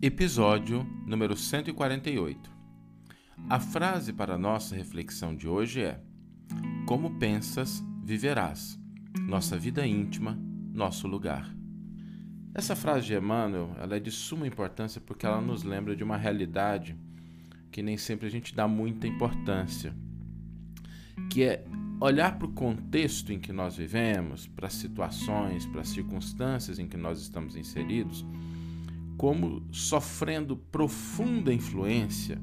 Episódio número 148. A frase para a nossa reflexão de hoje é: Como pensas, viverás. Nossa vida íntima, nosso lugar. Essa frase de Emmanuel ela é de suma importância porque ela nos lembra de uma realidade que nem sempre a gente dá muita importância, que é olhar para o contexto em que nós vivemos, para as situações, para as circunstâncias em que nós estamos inseridos como sofrendo profunda influência,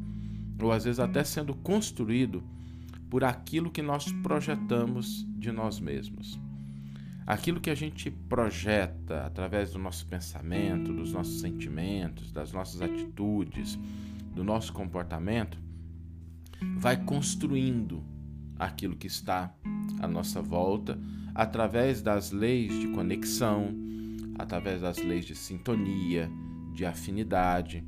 ou às vezes até sendo construído por aquilo que nós projetamos de nós mesmos. Aquilo que a gente projeta através do nosso pensamento, dos nossos sentimentos, das nossas atitudes, do nosso comportamento, vai construindo aquilo que está à nossa volta através das leis de conexão, através das leis de sintonia, de afinidade.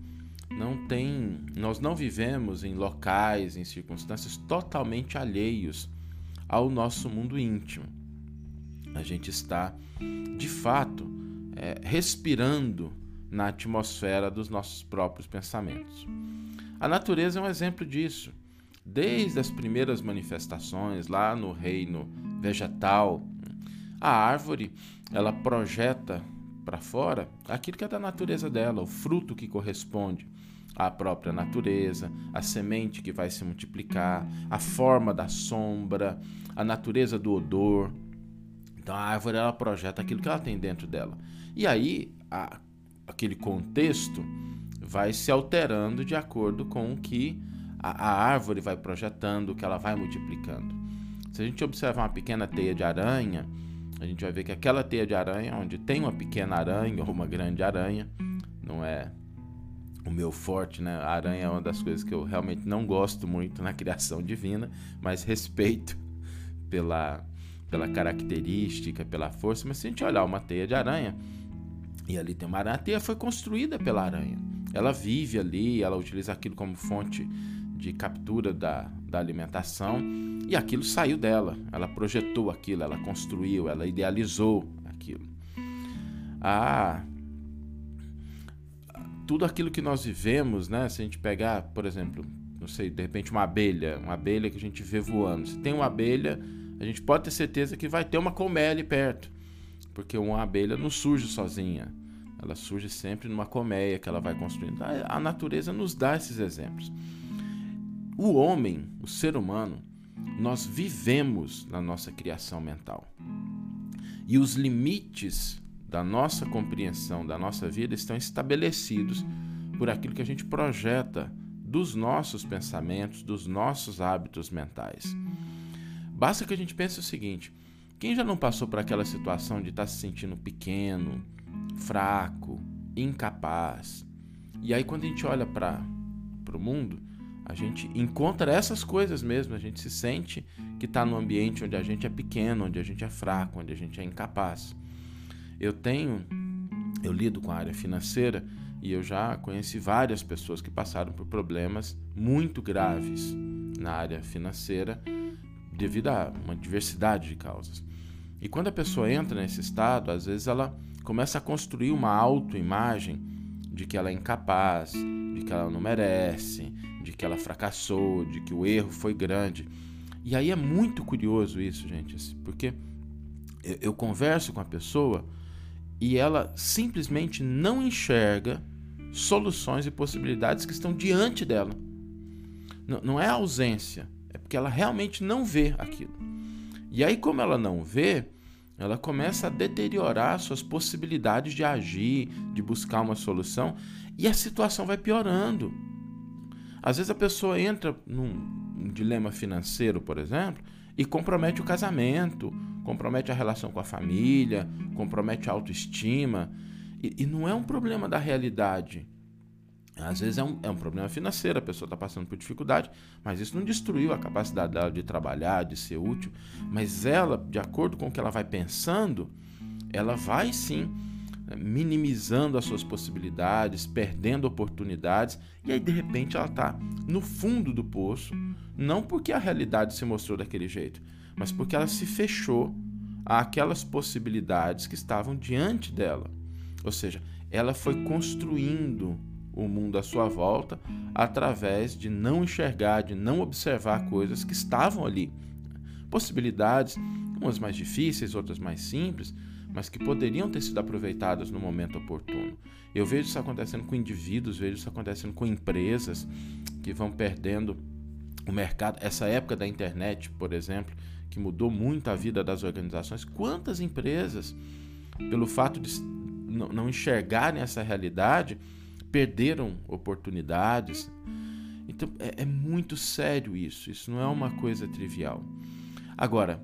Não tem, nós não vivemos em locais, em circunstâncias totalmente alheios ao nosso mundo íntimo. A gente está, de fato, é, respirando na atmosfera dos nossos próprios pensamentos. A natureza é um exemplo disso. Desde as primeiras manifestações lá no reino vegetal, a árvore ela projeta para fora aquilo que é da natureza dela, o fruto que corresponde à própria natureza, a semente que vai se multiplicar, a forma da sombra, a natureza do odor. Então a árvore ela projeta aquilo que ela tem dentro dela. E aí a, aquele contexto vai se alterando de acordo com o que a, a árvore vai projetando, o que ela vai multiplicando. Se a gente observar uma pequena teia de aranha, a gente vai ver que aquela teia de aranha, onde tem uma pequena aranha ou uma grande aranha, não é o meu forte, né? A aranha é uma das coisas que eu realmente não gosto muito na criação divina, mas respeito pela, pela característica, pela força. Mas se a gente olhar uma teia de aranha, e ali tem uma aranha, a teia foi construída pela aranha. Ela vive ali, ela utiliza aquilo como fonte de captura da, da alimentação e aquilo saiu dela. Ela projetou aquilo, ela construiu, ela idealizou aquilo. Ah, tudo aquilo que nós vivemos, né? Se a gente pegar, por exemplo, não sei, de repente uma abelha, uma abelha que a gente vê voando. Se tem uma abelha, a gente pode ter certeza que vai ter uma colmeia ali perto, porque uma abelha não surge sozinha. Ela surge sempre numa colmeia que ela vai construindo. A natureza nos dá esses exemplos. O homem, o ser humano, nós vivemos na nossa criação mental. E os limites da nossa compreensão da nossa vida estão estabelecidos por aquilo que a gente projeta dos nossos pensamentos, dos nossos hábitos mentais. Basta que a gente pense o seguinte: quem já não passou por aquela situação de estar se sentindo pequeno, fraco, incapaz? E aí, quando a gente olha para o mundo, a gente encontra essas coisas mesmo, a gente se sente que está num ambiente onde a gente é pequeno, onde a gente é fraco, onde a gente é incapaz. Eu tenho, eu lido com a área financeira e eu já conheci várias pessoas que passaram por problemas muito graves na área financeira devido a uma diversidade de causas. E quando a pessoa entra nesse estado, às vezes ela começa a construir uma autoimagem de que ela é incapaz, de que ela não merece, de que ela fracassou, de que o erro foi grande. E aí é muito curioso isso, gente, porque eu, converso com a pessoa e ela simplesmente não enxerga soluções e possibilidades que estão diante dela. Não, não é ausência, é porque ela realmente não vê aquilo. E aí, como ela não vê, ela começa a deteriorar suas possibilidades de agir, de buscar uma solução, e a situação vai piorando. Às vezes a pessoa entra num dilema financeiro, por exemplo, e compromete o casamento, compromete a relação com a família, compromete a autoestima. E, e não é um problema da realidade. Às vezes é um, é um problema financeiro, a pessoa está passando por dificuldade, mas isso não destruiu a capacidade dela de trabalhar, de ser útil. Mas ela, de acordo com o que ela vai pensando, ela vai sim minimizando as suas possibilidades, perdendo oportunidades, e aí de repente ela está no fundo do poço, não porque a realidade se mostrou daquele jeito, mas porque ela se fechou àquelas possibilidades que estavam diante dela. Ou seja, ela foi construindo o mundo à sua volta através de não enxergar, de não observar coisas que estavam ali. Possibilidades, umas mais difíceis, outras mais simples, mas que poderiam ter sido aproveitadas no momento oportuno. Eu vejo isso acontecendo com indivíduos, vejo isso acontecendo com empresas que vão perdendo o mercado. Essa época da internet, por exemplo, que mudou muito a vida das organizações. Quantas empresas, pelo fato de não enxergarem essa realidade, perderam oportunidades? Então é, é muito sério isso. Isso não é uma coisa trivial. Agora,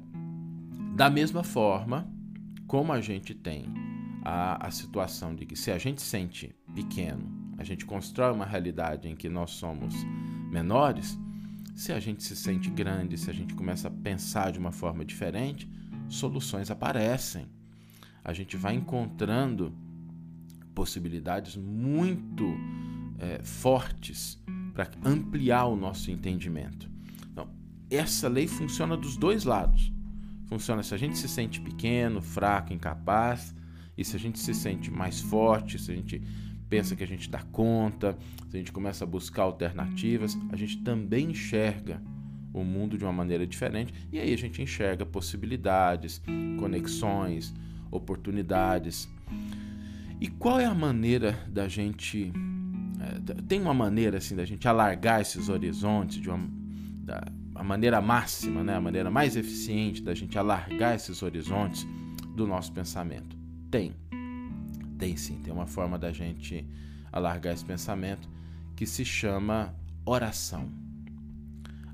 da mesma forma, como a gente tem a, a situação de que se a gente sente pequeno, a gente constrói uma realidade em que nós somos menores, se a gente se sente grande, se a gente começa a pensar de uma forma diferente, soluções aparecem. A gente vai encontrando possibilidades muito é, fortes para ampliar o nosso entendimento. Então, essa lei funciona dos dois lados. Funciona se a gente se sente pequeno, fraco, incapaz, e se a gente se sente mais forte, se a gente pensa que a gente dá conta, se a gente começa a buscar alternativas, a gente também enxerga o mundo de uma maneira diferente e aí a gente enxerga possibilidades, conexões, oportunidades. E qual é a maneira da gente. É, tem uma maneira assim da gente alargar esses horizontes de uma. Da, a maneira máxima, né, a maneira mais eficiente da gente alargar esses horizontes do nosso pensamento? Tem. Tem sim, tem uma forma da gente alargar esse pensamento que se chama oração.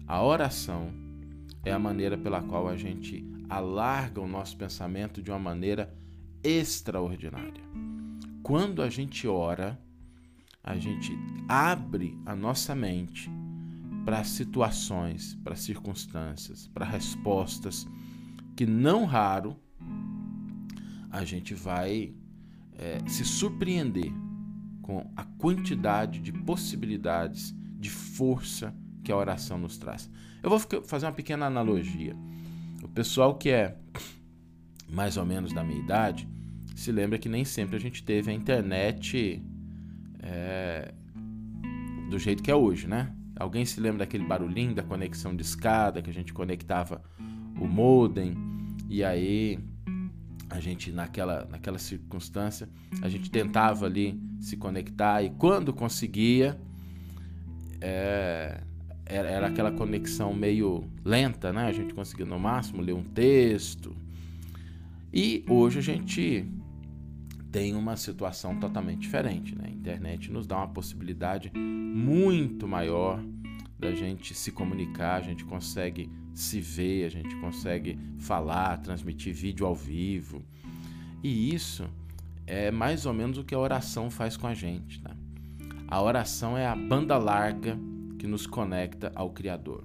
A oração é a maneira pela qual a gente alarga o nosso pensamento de uma maneira extraordinária. Quando a gente ora, a gente abre a nossa mente para situações, para circunstâncias, para respostas que não raro a gente vai é, se surpreender com a quantidade de possibilidades, de força que a oração nos traz. Eu vou fazer uma pequena analogia. O pessoal que é mais ou menos da minha idade se lembra que nem sempre a gente teve a internet é, do jeito que é hoje, né? Alguém se lembra daquele barulhinho da conexão de escada que a gente conectava o modem e aí a gente naquela naquela circunstância a gente tentava ali se conectar e quando conseguia é, era, era aquela conexão meio lenta, né? A gente conseguia no máximo ler um texto e hoje a gente tem uma situação totalmente diferente. Né? A internet nos dá uma possibilidade muito maior da gente se comunicar, a gente consegue se ver, a gente consegue falar, transmitir vídeo ao vivo. E isso é mais ou menos o que a oração faz com a gente. Né? A oração é a banda larga que nos conecta ao Criador.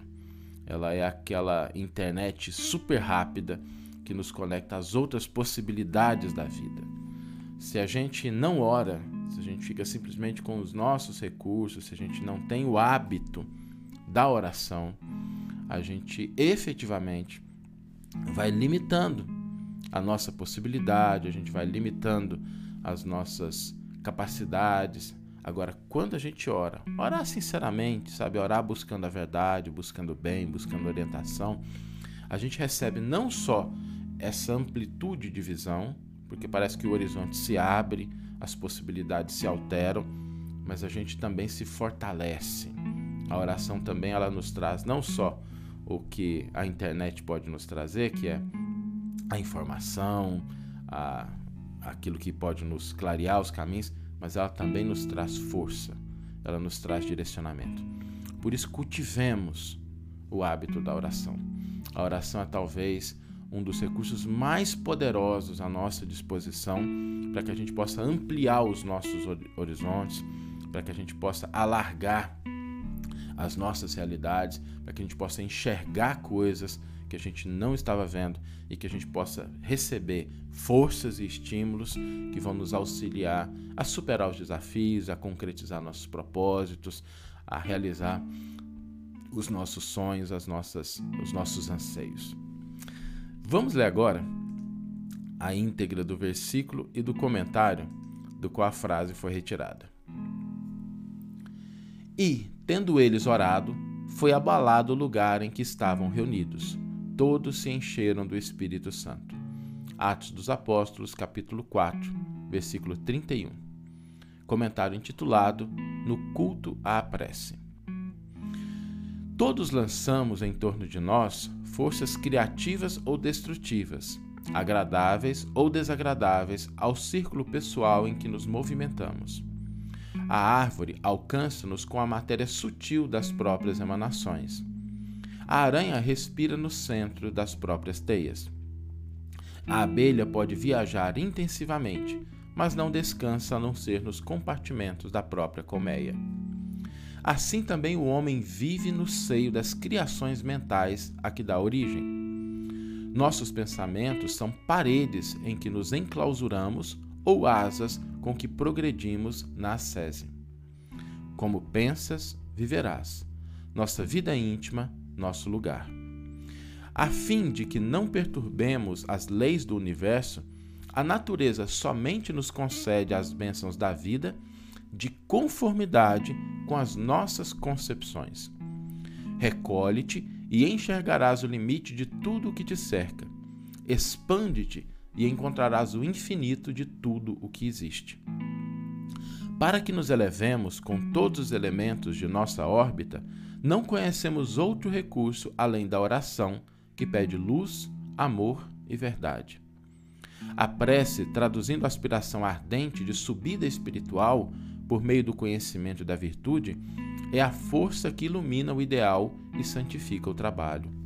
Ela é aquela internet super rápida que nos conecta às outras possibilidades da vida. Se a gente não ora, se a gente fica simplesmente com os nossos recursos, se a gente não tem o hábito da oração, a gente efetivamente vai limitando a nossa possibilidade, a gente vai limitando as nossas capacidades. Agora, quando a gente ora, orar sinceramente, sabe, orar buscando a verdade, buscando o bem, buscando orientação, a gente recebe não só essa amplitude de visão, porque parece que o horizonte se abre, as possibilidades se alteram, mas a gente também se fortalece. A oração também ela nos traz não só o que a internet pode nos trazer, que é a informação, a, aquilo que pode nos clarear os caminhos, mas ela também nos traz força, ela nos traz direcionamento. Por isso, cultivemos o hábito da oração. A oração é talvez um dos recursos mais poderosos à nossa disposição para que a gente possa ampliar os nossos horizontes, para que a gente possa alargar as nossas realidades, para que a gente possa enxergar coisas que a gente não estava vendo e que a gente possa receber forças e estímulos que vão nos auxiliar a superar os desafios, a concretizar nossos propósitos, a realizar os nossos sonhos, as nossas, os nossos anseios. Vamos ler agora a íntegra do versículo e do comentário do qual a frase foi retirada. E, tendo eles orado, foi abalado o lugar em que estavam reunidos. Todos se encheram do Espírito Santo. Atos dos Apóstolos, capítulo 4, versículo 31. Comentário intitulado No culto à prece. Todos lançamos em torno de nós forças criativas ou destrutivas, agradáveis ou desagradáveis ao círculo pessoal em que nos movimentamos. A árvore alcança-nos com a matéria sutil das próprias emanações. A aranha respira no centro das próprias teias. A abelha pode viajar intensivamente, mas não descansa a não ser nos compartimentos da própria colmeia. Assim também o homem vive no seio das criações mentais a que dá origem. Nossos pensamentos são paredes em que nos enclausuramos ou asas com que progredimos na ascese. Como pensas, viverás. Nossa vida íntima, nosso lugar. A fim de que não perturbemos as leis do universo, a natureza somente nos concede as bênçãos da vida de conformidade com as nossas concepções. Recolhe-te e enxergarás o limite de tudo o que te cerca. Expande-te e encontrarás o infinito de tudo o que existe. Para que nos elevemos com todos os elementos de nossa órbita, não conhecemos outro recurso além da oração, que pede luz, amor e verdade. A prece, traduzindo a aspiração ardente de subida espiritual por meio do conhecimento da virtude, é a força que ilumina o ideal e santifica o trabalho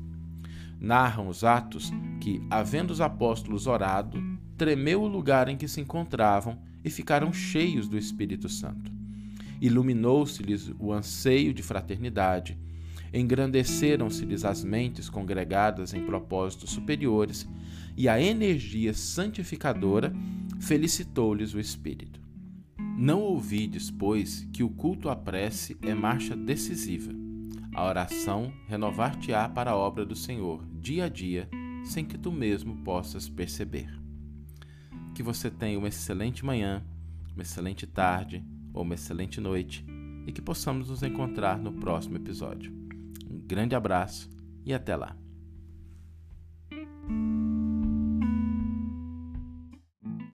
narram os atos que, havendo os apóstolos orado, tremeu o lugar em que se encontravam e ficaram cheios do Espírito Santo. Iluminou-se-lhes o anseio de fraternidade, engrandeceram-se-lhes as mentes congregadas em propósitos superiores, e a energia santificadora felicitou-lhes o Espírito. Não ouvides, pois, que o culto à prece é marcha decisiva a oração renovar-te-á para a obra do Senhor, dia a dia, sem que tu mesmo possas perceber. Que você tenha uma excelente manhã, uma excelente tarde ou uma excelente noite e que possamos nos encontrar no próximo episódio. Um grande abraço e até lá!